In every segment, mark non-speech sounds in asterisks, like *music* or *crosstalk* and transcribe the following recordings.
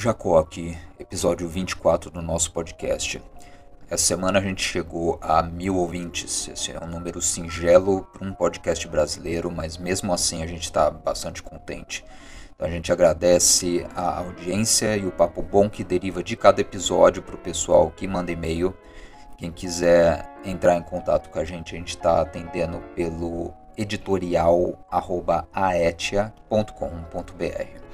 Jacó aqui, episódio 24 do nosso podcast. Essa semana a gente chegou a mil ouvintes. Esse é um número singelo para um podcast brasileiro, mas mesmo assim a gente está bastante contente. Então a gente agradece a audiência e o papo bom que deriva de cada episódio para o pessoal que manda e-mail. Quem quiser entrar em contato com a gente, a gente está atendendo pelo editorial.aetia.com.br.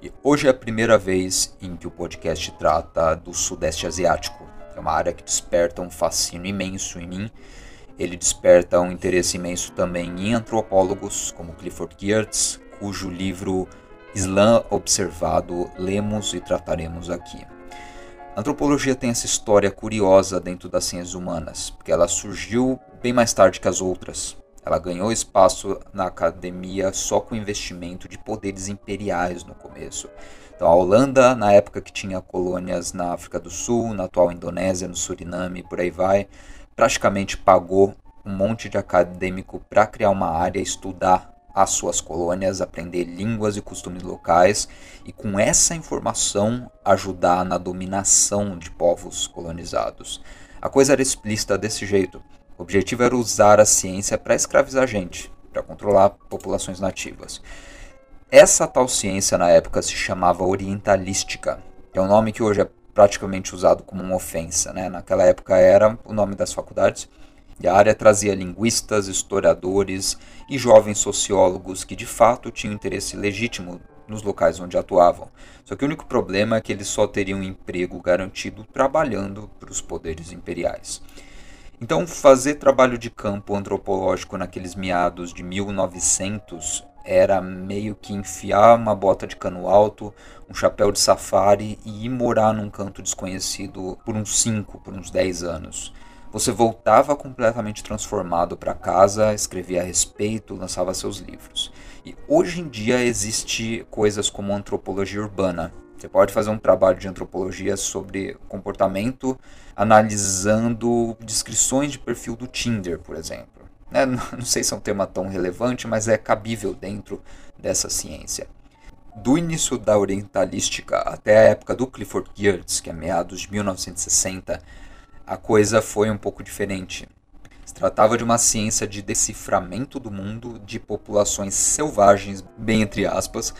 E hoje é a primeira vez em que o podcast trata do Sudeste Asiático, que é uma área que desperta um fascínio imenso em mim. Ele desperta um interesse imenso também em antropólogos como Clifford Geertz, cujo livro Islã Observado lemos e trataremos aqui. A antropologia tem essa história curiosa dentro das ciências humanas, porque ela surgiu bem mais tarde que as outras. Ela ganhou espaço na academia só com investimento de poderes imperiais no começo. Então, a Holanda, na época que tinha colônias na África do Sul, na atual Indonésia, no Suriname, por aí vai, praticamente pagou um monte de acadêmico para criar uma área, estudar as suas colônias, aprender línguas e costumes locais e, com essa informação, ajudar na dominação de povos colonizados. A coisa era explícita desse jeito. O objetivo era usar a ciência para escravizar gente, para controlar populações nativas. Essa tal ciência na época se chamava orientalística, que é um nome que hoje é praticamente usado como uma ofensa. Né? Naquela época era o nome das faculdades. E a área trazia linguistas, historiadores e jovens sociólogos que de fato tinham interesse legítimo nos locais onde atuavam. Só que o único problema é que eles só teriam emprego garantido trabalhando para os poderes imperiais. Então, fazer trabalho de campo antropológico naqueles meados de 1900 era meio que enfiar uma bota de cano alto, um chapéu de safari e ir morar num canto desconhecido por uns 5, por uns 10 anos. Você voltava completamente transformado para casa, escrevia a respeito, lançava seus livros. E hoje em dia existe coisas como antropologia urbana, você pode fazer um trabalho de antropologia sobre comportamento, analisando descrições de perfil do Tinder, por exemplo. Né? *laughs* Não sei se é um tema tão relevante, mas é cabível dentro dessa ciência. Do início da orientalística até a época do Clifford Geertz, que é meados de 1960, a coisa foi um pouco diferente. Se tratava de uma ciência de deciframento do mundo de populações selvagens, bem entre aspas,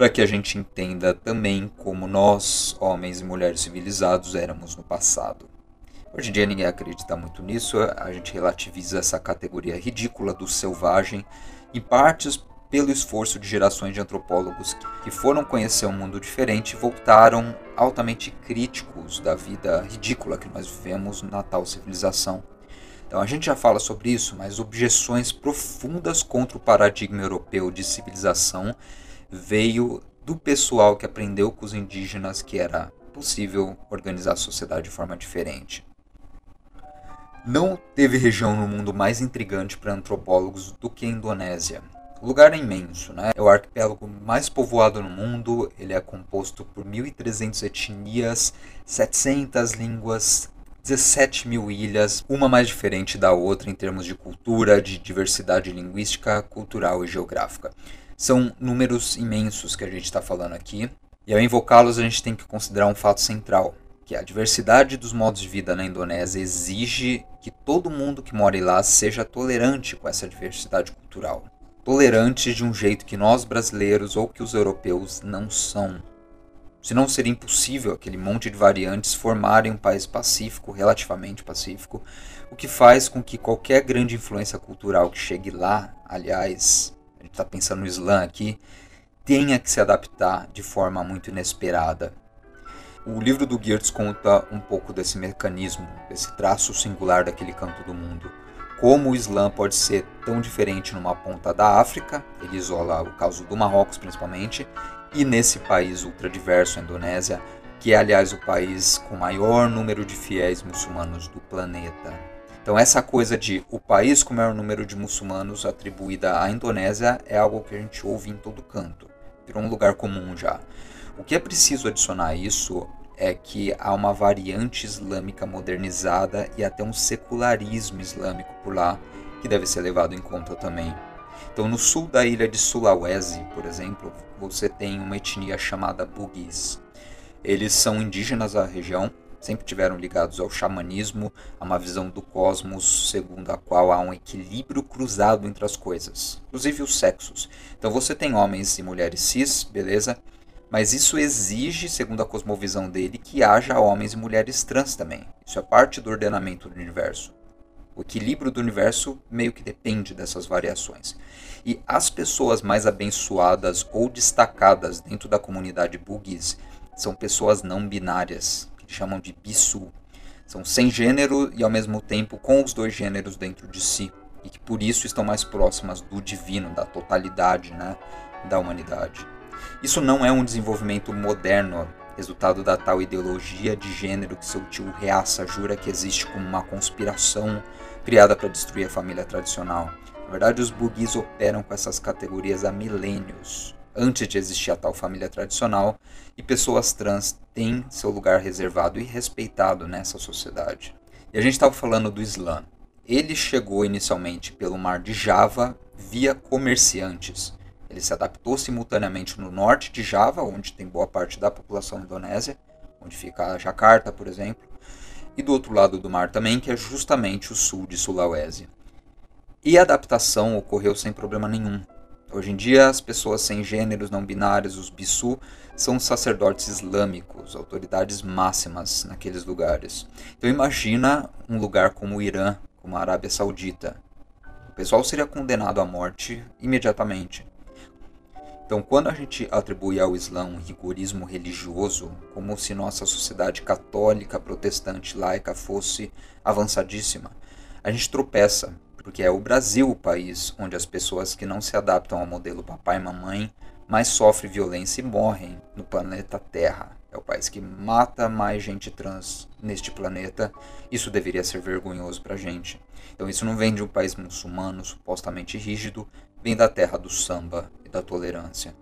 para que a gente entenda também como nós, homens e mulheres civilizados, éramos no passado. Hoje em dia ninguém acredita muito nisso, a gente relativiza essa categoria ridícula do selvagem, em partes pelo esforço de gerações de antropólogos que foram conhecer um mundo diferente e voltaram altamente críticos da vida ridícula que nós vivemos na tal civilização. Então a gente já fala sobre isso, mas objeções profundas contra o paradigma europeu de civilização veio do pessoal que aprendeu com os indígenas que era possível organizar a sociedade de forma diferente. Não teve região no mundo mais intrigante para antropólogos do que a Indonésia. O lugar é imenso, né? é o arquipélago mais povoado no mundo, ele é composto por 1.300 etnias, 700 línguas, 17 mil ilhas, uma mais diferente da outra em termos de cultura, de diversidade linguística, cultural e geográfica. São números imensos que a gente está falando aqui, e ao invocá-los a gente tem que considerar um fato central, que a diversidade dos modos de vida na Indonésia exige que todo mundo que mora lá seja tolerante com essa diversidade cultural. Tolerante de um jeito que nós brasileiros ou que os europeus não são. Senão seria impossível aquele monte de variantes formarem um país pacífico, relativamente pacífico, o que faz com que qualquer grande influência cultural que chegue lá, aliás, a gente está pensando no Islã aqui, tenha que se adaptar de forma muito inesperada. O livro do Geertz conta um pouco desse mecanismo, desse traço singular daquele canto do mundo. Como o Islã pode ser tão diferente numa ponta da África, ele isola o caso do Marrocos principalmente, e nesse país ultradiverso, a Indonésia, que é aliás o país com maior número de fiéis muçulmanos do planeta. Então, essa coisa de o país com o maior número de muçulmanos atribuída à Indonésia é algo que a gente ouve em todo canto. Virou um lugar comum já. O que é preciso adicionar a isso é que há uma variante islâmica modernizada e até um secularismo islâmico por lá que deve ser levado em conta também. Então, no sul da ilha de Sulawesi, por exemplo, você tem uma etnia chamada Bugis. Eles são indígenas à região, sempre tiveram ligados ao xamanismo, a uma visão do cosmos segundo a qual há um equilíbrio cruzado entre as coisas, inclusive os sexos. Então você tem homens e mulheres cis, beleza? Mas isso exige, segundo a cosmovisão dele, que haja homens e mulheres trans também. Isso é parte do ordenamento do universo. O equilíbrio do universo meio que depende dessas variações. E as pessoas mais abençoadas ou destacadas dentro da comunidade Bugis são pessoas não binárias, chamam de bisu. São sem gênero e ao mesmo tempo com os dois gêneros dentro de si. E que por isso estão mais próximas do divino, da totalidade né, da humanidade. Isso não é um desenvolvimento moderno, resultado da tal ideologia de gênero que seu tio Reaça jura que existe como uma conspiração criada para destruir a família tradicional. Na verdade, os bugis operam com essas categorias há milênios, antes de existir a tal família tradicional, e pessoas trans têm seu lugar reservado e respeitado nessa sociedade. E a gente estava falando do Islã. Ele chegou inicialmente pelo mar de Java via comerciantes ele se adaptou simultaneamente no norte de Java, onde tem boa parte da população indonésia, onde fica Jakarta, por exemplo, e do outro lado do mar também, que é justamente o sul de Sulawesi. E a adaptação ocorreu sem problema nenhum. Hoje em dia, as pessoas sem gêneros não binários, os bisu, são sacerdotes islâmicos, autoridades máximas naqueles lugares. Então imagina um lugar como o Irã, como a Arábia Saudita. O pessoal seria condenado à morte imediatamente. Então, quando a gente atribui ao Islã um rigorismo religioso, como se nossa sociedade católica, protestante, laica fosse avançadíssima, a gente tropeça, porque é o Brasil o país onde as pessoas que não se adaptam ao modelo papai e mamãe mais sofrem violência e morrem no planeta Terra. É o país que mata mais gente trans neste planeta. Isso deveria ser vergonhoso para a gente. Então, isso não vem de um país muçulmano supostamente rígido, vem da terra do samba, da tolerância.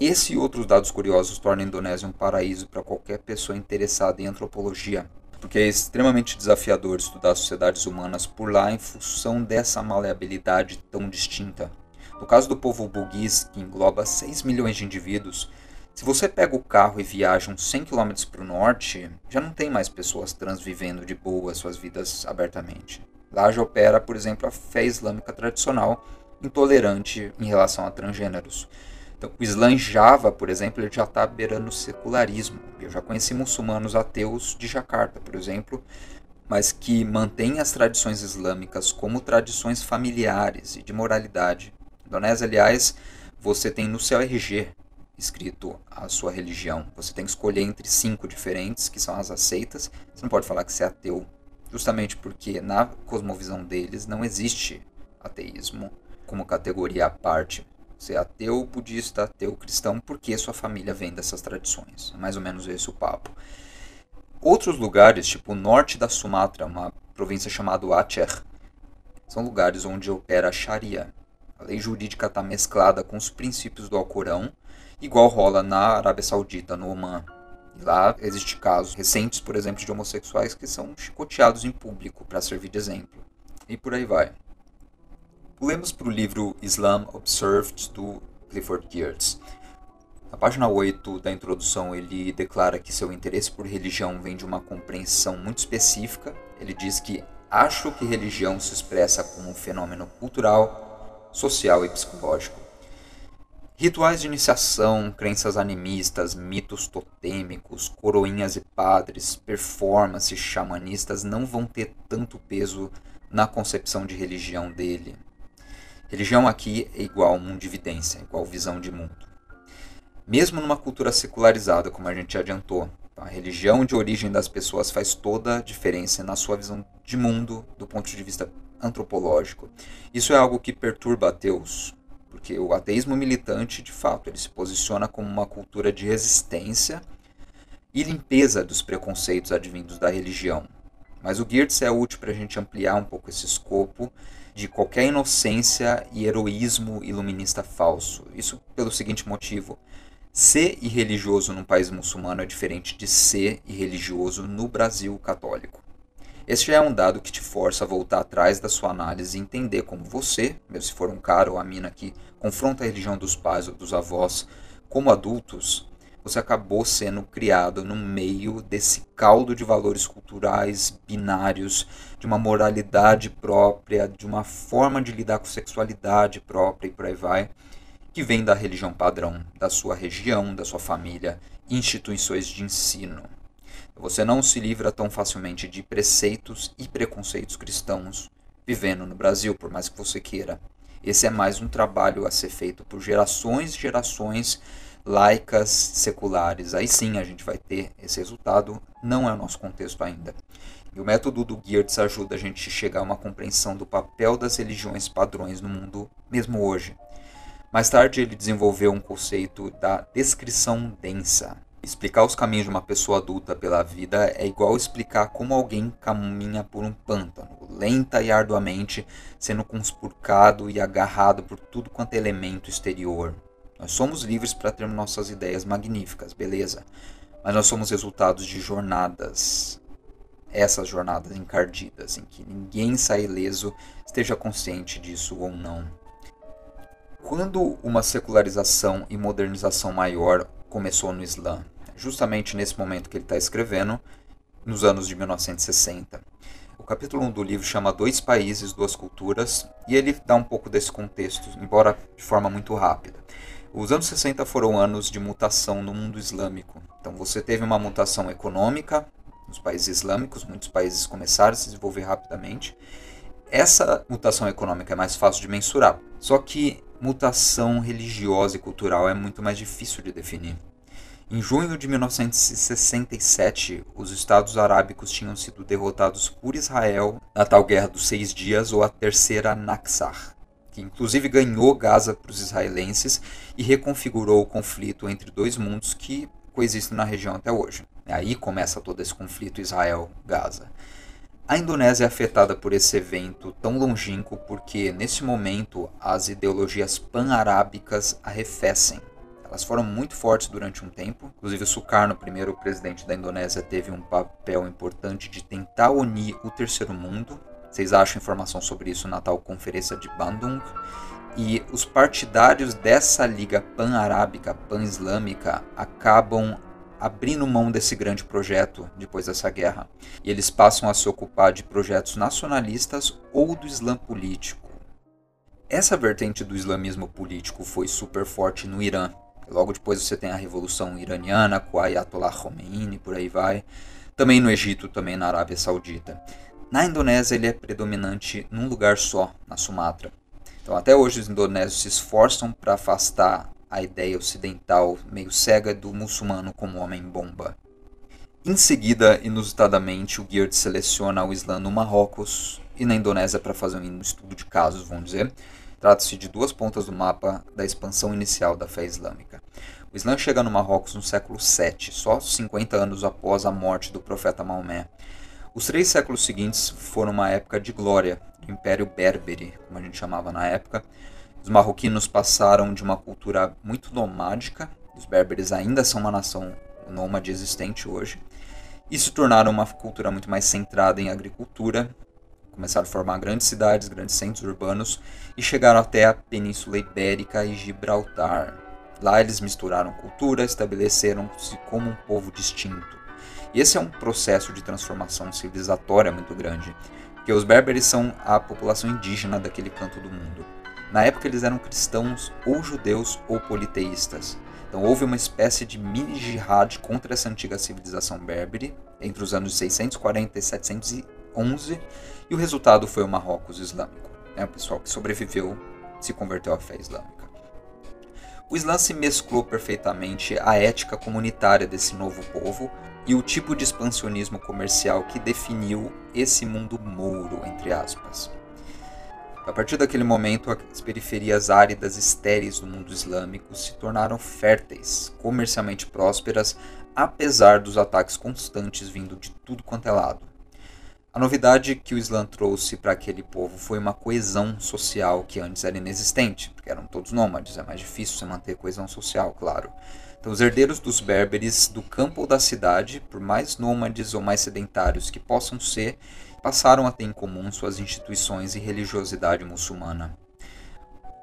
Esse e outros dados curiosos tornam a Indonésia um paraíso para qualquer pessoa interessada em antropologia, porque é extremamente desafiador estudar sociedades humanas por lá em função dessa maleabilidade tão distinta. No caso do povo bugis, que engloba 6 milhões de indivíduos, se você pega o carro e viaja uns 100 km para o norte, já não tem mais pessoas trans vivendo de boa suas vidas abertamente. Lá já opera, por exemplo, a fé islâmica tradicional, intolerante em relação a transgêneros. Então, o Islã Java, por exemplo, ele já está beirando o secularismo. Eu já conheci muçulmanos ateus de Jakarta, por exemplo, mas que mantêm as tradições islâmicas como tradições familiares e de moralidade. Indonésia, aliás, você tem no seu RG escrito a sua religião. Você tem que escolher entre cinco diferentes, que são as aceitas. Você não pode falar que você é ateu, justamente porque na cosmovisão deles não existe ateísmo como categoria à parte. Ser ateu, budista, ateu, cristão, porque sua família vem dessas tradições. É mais ou menos esse o papo. Outros lugares, tipo o norte da Sumatra, uma província chamada Aceh, são lugares onde opera a Sharia. A lei jurídica está mesclada com os princípios do Alcorão, igual rola na Arábia Saudita, no Oman. E lá existem casos recentes, por exemplo, de homossexuais que são chicoteados em público para servir de exemplo. E por aí vai. Pulemos para o livro Islam Observed, do Clifford Geertz. Na página 8 da introdução, ele declara que seu interesse por religião vem de uma compreensão muito específica. Ele diz que acho que religião se expressa como um fenômeno cultural, social e psicológico. Rituais de iniciação, crenças animistas, mitos totêmicos, coroinhas e padres, performances xamanistas não vão ter tanto peso na concepção de religião dele. Religião aqui é igual evidência, igual visão de mundo. Mesmo numa cultura secularizada, como a gente adiantou, a religião de origem das pessoas faz toda a diferença na sua visão de mundo do ponto de vista antropológico. Isso é algo que perturba ateus, porque o ateísmo militante, de fato, ele se posiciona como uma cultura de resistência e limpeza dos preconceitos advindos da religião. Mas o Geertz é útil para a gente ampliar um pouco esse escopo de qualquer inocência e heroísmo iluminista falso. Isso pelo seguinte motivo: ser irreligioso num país muçulmano é diferente de ser irreligioso no Brasil católico. Este é um dado que te força a voltar atrás da sua análise e entender como você, mesmo se for um cara ou a mina que confronta a religião dos pais ou dos avós como adultos, você acabou sendo criado no meio desse caldo de valores culturais binários, de uma moralidade própria, de uma forma de lidar com sexualidade própria e por aí vai, que vem da religião padrão da sua região, da sua família, instituições de ensino. Você não se livra tão facilmente de preceitos e preconceitos cristãos vivendo no Brasil, por mais que você queira. Esse é mais um trabalho a ser feito por gerações e gerações laicas seculares. Aí sim a gente vai ter esse resultado, não é o nosso contexto ainda. E o método do Geertz ajuda a gente a chegar a uma compreensão do papel das religiões padrões no mundo, mesmo hoje. Mais tarde ele desenvolveu um conceito da descrição densa. Explicar os caminhos de uma pessoa adulta pela vida é igual explicar como alguém caminha por um pântano, lenta e arduamente, sendo conspurcado e agarrado por tudo quanto é elemento exterior, nós somos livres para termos nossas ideias magníficas, beleza. Mas nós somos resultados de jornadas. Essas jornadas encardidas, em que ninguém sai ileso, esteja consciente disso ou não. Quando uma secularização e modernização maior começou no Islã? Justamente nesse momento que ele está escrevendo, nos anos de 1960. O capítulo 1 do livro chama Dois Países, Duas Culturas, e ele dá um pouco desse contexto, embora de forma muito rápida. Os anos 60 foram anos de mutação no mundo islâmico. Então você teve uma mutação econômica nos países islâmicos, muitos países começaram a se desenvolver rapidamente. Essa mutação econômica é mais fácil de mensurar, só que mutação religiosa e cultural é muito mais difícil de definir. Em junho de 1967, os Estados Arábicos tinham sido derrotados por Israel na tal Guerra dos Seis Dias ou a Terceira Naxar que inclusive ganhou Gaza para os israelenses e reconfigurou o conflito entre dois mundos que coexistem na região até hoje. Aí começa todo esse conflito Israel-Gaza. A Indonésia é afetada por esse evento tão longínquo porque, nesse momento, as ideologias pan-arábicas arrefecem. Elas foram muito fortes durante um tempo. Inclusive, o Sukarno, primeiro presidente da Indonésia, teve um papel importante de tentar unir o terceiro mundo vocês acham informação sobre isso na tal conferência de Bandung. E os partidários dessa liga pan-arábica, pan-islâmica, acabam abrindo mão desse grande projeto depois dessa guerra. E eles passam a se ocupar de projetos nacionalistas ou do Islã político. Essa vertente do islamismo político foi super forte no Irã. Logo depois você tem a Revolução Iraniana com Ayatollah Khomeini, por aí vai. Também no Egito, também na Arábia Saudita. Na Indonésia, ele é predominante num lugar só, na Sumatra. Então, até hoje, os indonésios se esforçam para afastar a ideia ocidental meio cega do muçulmano como homem-bomba. Em seguida, inusitadamente, o Geert seleciona o Islã no Marrocos e na Indonésia para fazer um estudo de casos, vamos dizer. Trata-se de duas pontas do mapa da expansão inicial da fé islâmica. O Islã chega no Marrocos no século VII, só 50 anos após a morte do profeta Maomé. Os três séculos seguintes foram uma época de glória do Império Berbere, como a gente chamava na época. Os marroquinos passaram de uma cultura muito nomádica, os berberes ainda são uma nação nômade existente hoje, e se tornaram uma cultura muito mais centrada em agricultura, começaram a formar grandes cidades, grandes centros urbanos e chegaram até a Península Ibérica e Gibraltar. Lá eles misturaram cultura, estabeleceram-se como um povo distinto. E esse é um processo de transformação civilizatória muito grande, porque os berberes são a população indígena daquele canto do mundo. Na época eles eram cristãos ou judeus ou politeístas. Então houve uma espécie de mini jihad contra essa antiga civilização berbere entre os anos 640 e 711 e o resultado foi o Marrocos islâmico. Né? O pessoal que sobreviveu se converteu à fé islâmica. O Islã se mesclou perfeitamente à ética comunitária desse novo povo e o tipo de expansionismo comercial que definiu esse mundo mouro, entre aspas. A partir daquele momento, as periferias áridas estéreis do mundo islâmico se tornaram férteis, comercialmente prósperas, apesar dos ataques constantes vindo de tudo quanto é lado. A novidade que o Islã trouxe para aquele povo foi uma coesão social que antes era inexistente, porque eram todos nômades, é mais difícil você manter coesão social, claro. Então, os herdeiros dos berberes do campo ou da cidade, por mais nômades ou mais sedentários que possam ser, passaram a ter em comum suas instituições e religiosidade muçulmana.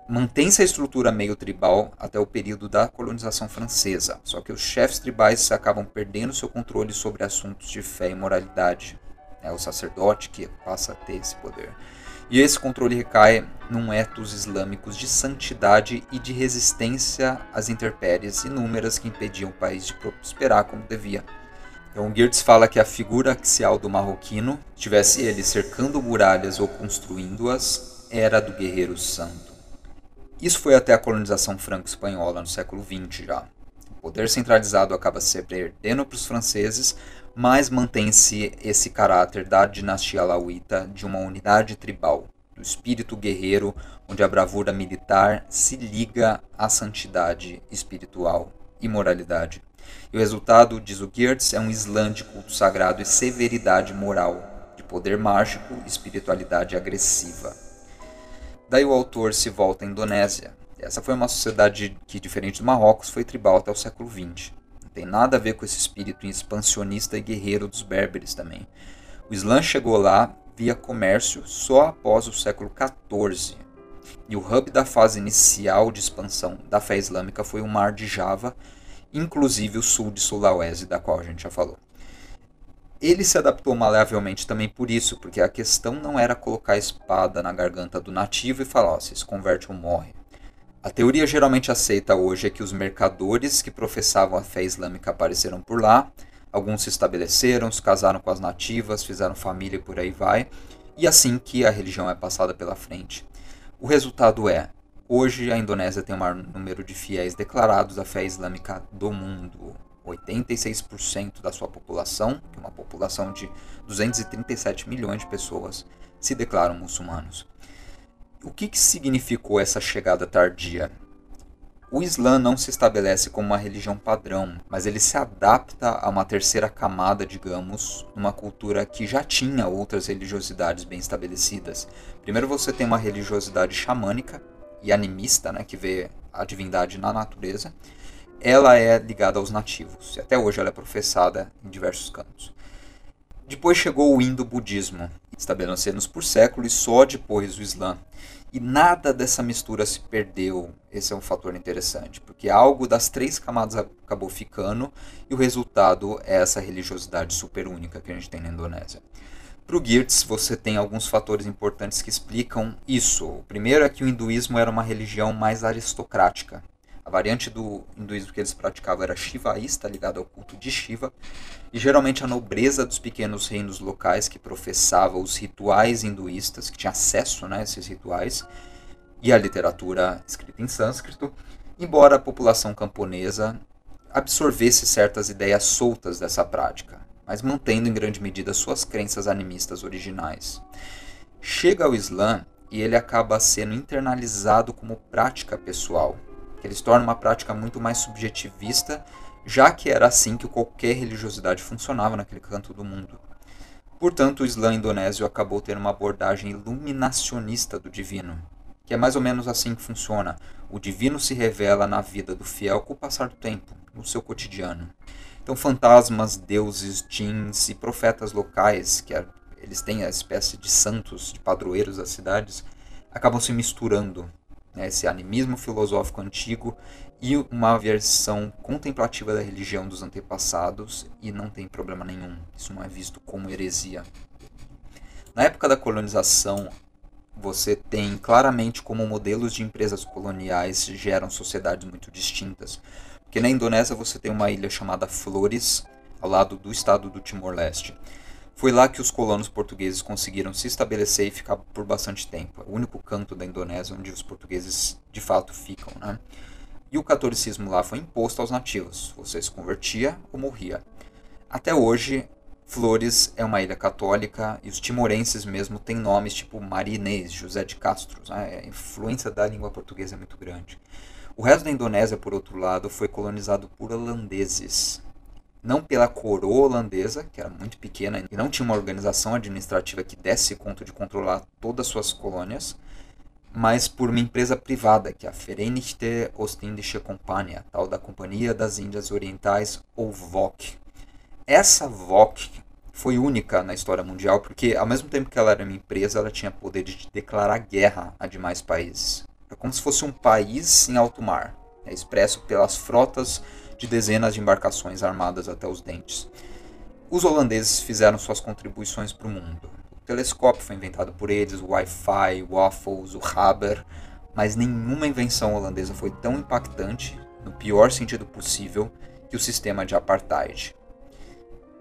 mantém-se a estrutura meio tribal até o período da colonização francesa. Só que os chefes tribais acabam perdendo seu controle sobre assuntos de fé e moralidade. É o sacerdote que passa a ter esse poder. E esse controle recai num ethos islâmicos de santidade e de resistência às intempéries inúmeras que impediam o país de prosperar como devia. Então, Geertz fala que a figura axial do marroquino, tivesse ele cercando muralhas ou construindo-as, era do guerreiro santo. Isso foi até a colonização franco-espanhola no século XX já. O poder centralizado acaba se perdendo para os franceses, mas mantém-se esse caráter da dinastia alauíta de uma unidade tribal, do espírito guerreiro, onde a bravura militar se liga à santidade espiritual e moralidade. E o resultado, diz o Geertz, é um Islã de culto sagrado e severidade moral, de poder mágico e espiritualidade agressiva. Daí o autor se volta à Indonésia. Essa foi uma sociedade que, diferente do Marrocos, foi tribal até o século XX. Não tem nada a ver com esse espírito expansionista e guerreiro dos berberes também. O Islã chegou lá via comércio só após o século XIV. E o hub da fase inicial de expansão da fé islâmica foi o Mar de Java, inclusive o sul de Sulawesi, da qual a gente já falou. Ele se adaptou maleavelmente também por isso, porque a questão não era colocar a espada na garganta do nativo e falar, ó, se se converte ou morre. A teoria geralmente aceita hoje é que os mercadores que professavam a fé islâmica apareceram por lá, alguns se estabeleceram, se casaram com as nativas, fizeram família e por aí vai, e assim que a religião é passada pela frente. O resultado é, hoje a Indonésia tem o maior número de fiéis declarados à fé islâmica do mundo. 86% da sua população, que é uma população de 237 milhões de pessoas, se declaram muçulmanos. O que, que significou essa chegada tardia? O Islã não se estabelece como uma religião padrão, mas ele se adapta a uma terceira camada, digamos, numa cultura que já tinha outras religiosidades bem estabelecidas. Primeiro você tem uma religiosidade xamânica e animista, né, que vê a divindade na natureza, ela é ligada aos nativos. E até hoje ela é professada em diversos cantos. Depois chegou o indo-budismo, estabelecendo-se por séculos e só depois o Islã. E nada dessa mistura se perdeu. Esse é um fator interessante, porque algo das três camadas acabou ficando e o resultado é essa religiosidade super única que a gente tem na Indonésia. Para o Geertz, você tem alguns fatores importantes que explicam isso. O primeiro é que o hinduísmo era uma religião mais aristocrática, a variante do hinduísmo que eles praticavam era shivaísta, ligado ao culto de Shiva, e geralmente a nobreza dos pequenos reinos locais que professava os rituais hinduístas, que tinha acesso né, a esses rituais, e a literatura escrita em sânscrito, embora a população camponesa absorvesse certas ideias soltas dessa prática, mas mantendo em grande medida suas crenças animistas originais. Chega o Islã e ele acaba sendo internalizado como prática pessoal, que eles tornam uma prática muito mais subjetivista, já que era assim que qualquer religiosidade funcionava naquele canto do mundo. Portanto, o Islã indonésio acabou tendo uma abordagem iluminacionista do divino, que é mais ou menos assim que funciona. O divino se revela na vida do fiel com o passar do tempo, no seu cotidiano. Então, fantasmas, deuses, djinns e profetas locais, que é, eles têm a espécie de santos, de padroeiros das cidades, acabam se misturando né, esse animismo filosófico antigo e uma versão contemplativa da religião dos antepassados, e não tem problema nenhum, isso não é visto como heresia. Na época da colonização, você tem claramente como modelos de empresas coloniais geram sociedades muito distintas. Porque na Indonésia você tem uma ilha chamada Flores, ao lado do estado do Timor-Leste. Foi lá que os colonos portugueses conseguiram se estabelecer e ficar por bastante tempo. É o único canto da Indonésia onde os portugueses de fato ficam. Né? E o catolicismo lá foi imposto aos nativos. Você se convertia ou morria. Até hoje, Flores é uma ilha católica e os timorenses mesmo têm nomes tipo Marinês, José de Castro. Né? A influência da língua portuguesa é muito grande. O resto da Indonésia, por outro lado, foi colonizado por holandeses não pela coroa holandesa, que era muito pequena e não tinha uma organização administrativa que desse conta de controlar todas as suas colônias, mas por uma empresa privada, que é a Verenigde Ostindische Compagnie, tal da Companhia das Índias Orientais, ou VOC. Essa VOC foi única na história mundial, porque ao mesmo tempo que ela era uma empresa, ela tinha poder de declarar guerra a demais países. É como se fosse um país em alto mar, é expresso pelas frotas de dezenas de embarcações armadas até os dentes. Os holandeses fizeram suas contribuições para o mundo. O telescópio foi inventado por eles, o Wi-Fi, o waffles, o Haber, mas nenhuma invenção holandesa foi tão impactante, no pior sentido possível, que o sistema de apartheid.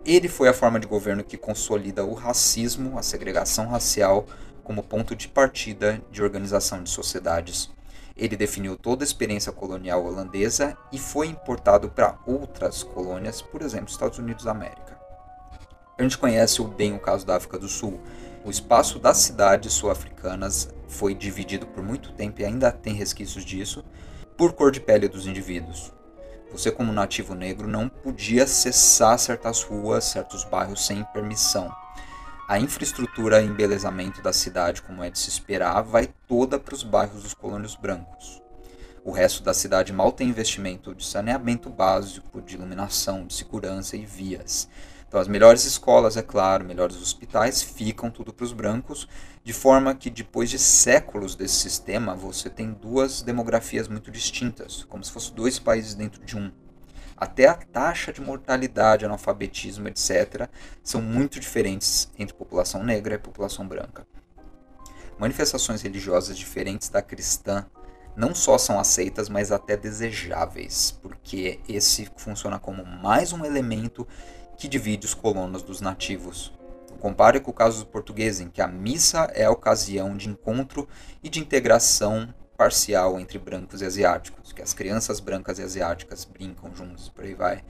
Ele foi a forma de governo que consolida o racismo, a segregação racial, como ponto de partida de organização de sociedades. Ele definiu toda a experiência colonial holandesa e foi importado para outras colônias, por exemplo, Estados Unidos da América. A gente conhece bem o caso da África do Sul. O espaço das cidades sul-africanas foi dividido por muito tempo e ainda tem resquícios disso por cor de pele dos indivíduos. Você, como nativo negro, não podia acessar certas ruas, certos bairros sem permissão. A infraestrutura e embelezamento da cidade, como é de se esperar, vai toda para os bairros dos colônios brancos. O resto da cidade mal tem investimento de saneamento básico, de iluminação, de segurança e vias. Então, as melhores escolas, é claro, melhores hospitais ficam tudo para os brancos, de forma que depois de séculos desse sistema, você tem duas demografias muito distintas, como se fossem dois países dentro de um. Até a taxa de mortalidade, analfabetismo, etc., são muito diferentes entre população negra e população branca. Manifestações religiosas diferentes da cristã não só são aceitas, mas até desejáveis, porque esse funciona como mais um elemento que divide os colonos dos nativos. Compare com o caso do português, em que a missa é a ocasião de encontro e de integração parcial entre brancos e asiáticos, que as crianças brancas e asiáticas brincam juntos, por aí vai.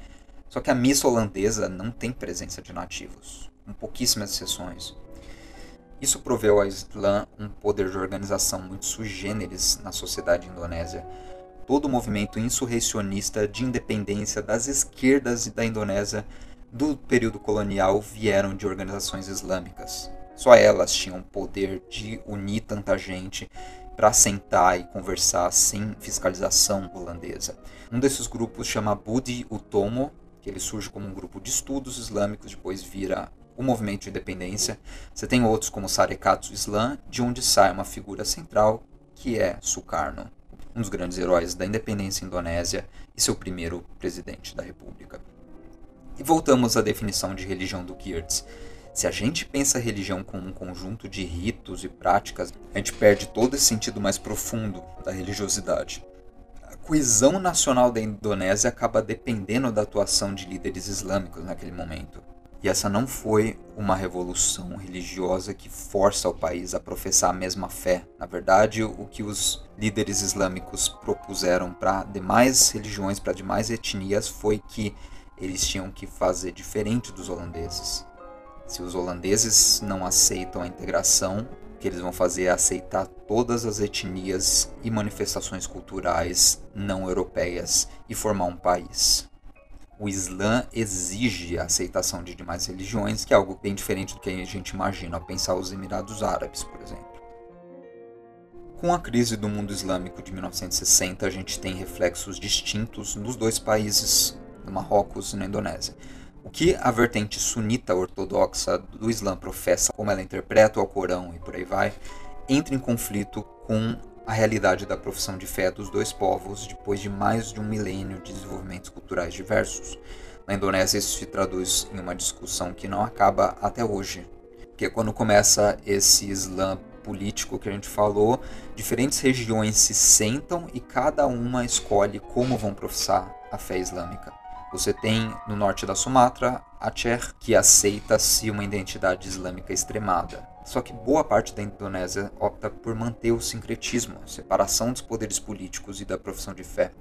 Só que a missa holandesa não tem presença de nativos, com pouquíssimas exceções. Isso proveu ao Islã um poder de organização muito sui generis na sociedade indonésia. Todo o movimento insurrecionista de independência das esquerdas da Indonésia do período colonial vieram de organizações islâmicas. Só elas tinham poder de unir tanta gente para sentar e conversar sem fiscalização holandesa. Um desses grupos chama Budi Utomo, que ele surge como um grupo de estudos islâmicos, depois vira o movimento de independência. Você tem outros como Sarekat Islam, de onde sai uma figura central que é Sukarno, um dos grandes heróis da independência indonésia e seu primeiro presidente da república. E voltamos à definição de religião do Geertz. Se a gente pensa a religião como um conjunto de ritos e práticas, a gente perde todo esse sentido mais profundo da religiosidade. A coesão nacional da Indonésia acaba dependendo da atuação de líderes islâmicos naquele momento. E essa não foi uma revolução religiosa que força o país a professar a mesma fé. Na verdade, o que os líderes islâmicos propuseram para demais religiões, para demais etnias, foi que eles tinham que fazer diferente dos holandeses. Se os holandeses não aceitam a integração, o que eles vão fazer é aceitar todas as etnias e manifestações culturais não europeias e formar um país. O Islã exige a aceitação de demais religiões, que é algo bem diferente do que a gente imagina ao pensar os Emirados Árabes, por exemplo. Com a crise do mundo islâmico de 1960, a gente tem reflexos distintos nos dois países no Marrocos e na Indonésia. O que a vertente sunita ortodoxa do Islã professa, como ela interpreta o Alcorão e por aí vai, entra em conflito com a realidade da profissão de fé dos dois povos depois de mais de um milênio de desenvolvimentos culturais diversos. Na Indonésia, isso se traduz em uma discussão que não acaba até hoje, que é quando começa esse Islã político que a gente falou, diferentes regiões se sentam e cada uma escolhe como vão professar a fé islâmica. Você tem no norte da Sumatra Aceh, que aceita-se uma identidade islâmica extremada. Só que boa parte da Indonésia opta por manter o sincretismo, a separação dos poderes políticos e da profissão de fé.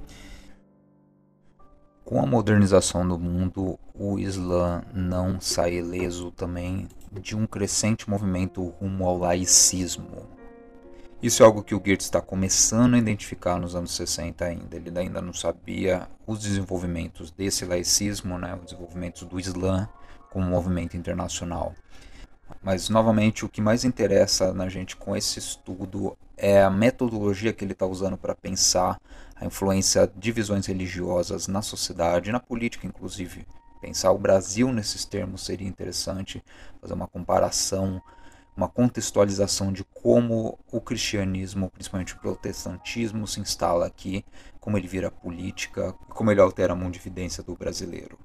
Com a modernização do mundo, o Islã não sai ileso também de um crescente movimento rumo ao laicismo, isso é algo que o Goethe está começando a identificar nos anos 60 ainda. Ele ainda não sabia os desenvolvimentos desse laicismo, né, os desenvolvimentos do Islã como movimento internacional. Mas, novamente, o que mais interessa na gente com esse estudo é a metodologia que ele está usando para pensar a influência de visões religiosas na sociedade, na política, inclusive. Pensar o Brasil nesses termos seria interessante, fazer uma comparação uma contextualização de como o cristianismo, principalmente o protestantismo, se instala aqui, como ele vira política, como ele altera a mundividência do brasileiro.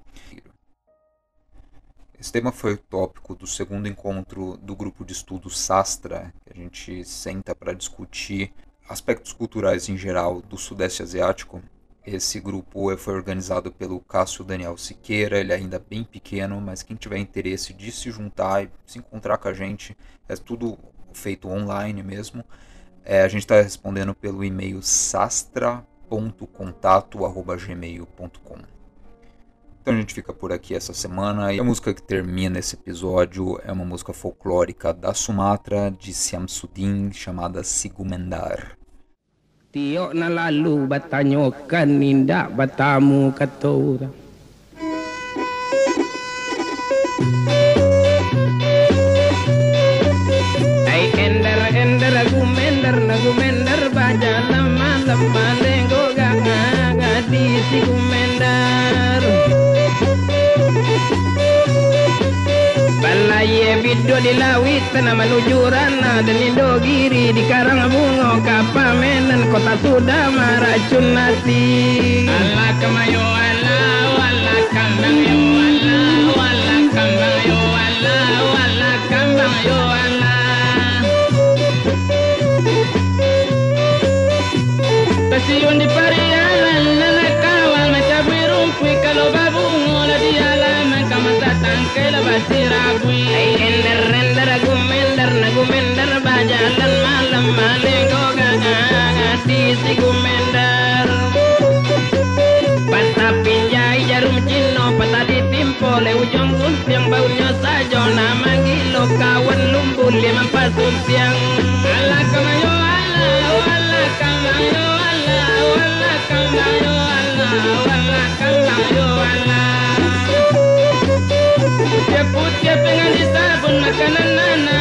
Esse tema foi o tópico do segundo encontro do grupo de estudo Sastra, que a gente senta para discutir aspectos culturais em geral do Sudeste Asiático. Esse grupo foi organizado pelo Cássio Daniel Siqueira, ele é ainda bem pequeno, mas quem tiver interesse de se juntar e se encontrar com a gente, é tudo feito online mesmo. É, a gente está respondendo pelo e-mail sastra.contato.gmail.com. Então a gente fica por aqui essa semana e a música que termina esse episódio é uma música folclórica da Sumatra de Siamsudin chamada Sigumendar. Tiok na lalu batanyokan nindak batamu kata orang. ender gumender na gumender baja lama lama lenggo ganga gadi si gumender Widdo di lawit tanah menuju rana dan indo giri di karang bungo kapamenan kota Sudama maracun nasi. Allah kemayo Allah Allah kambang yo Allah Allah kambang yo Allah Allah kambang yo Allah. Pasiun di pariyalan, Allah kui kalu babu mula di alam kama datang kalu basira kui ender ender aku mender aku mender bajalan malam malam kau gagang hati si ku pata pinjai jarum cino pata ditimpo le ujung gunting baunya sajo nama gilo kawan lumpur lima pasun siang si mainin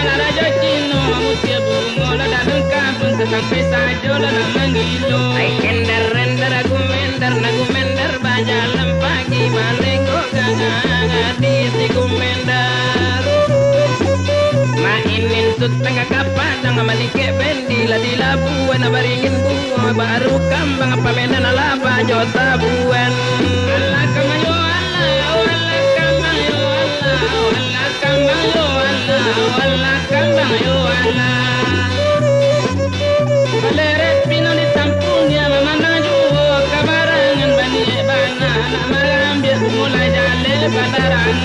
baru kambang pamena ala pajota buen alaka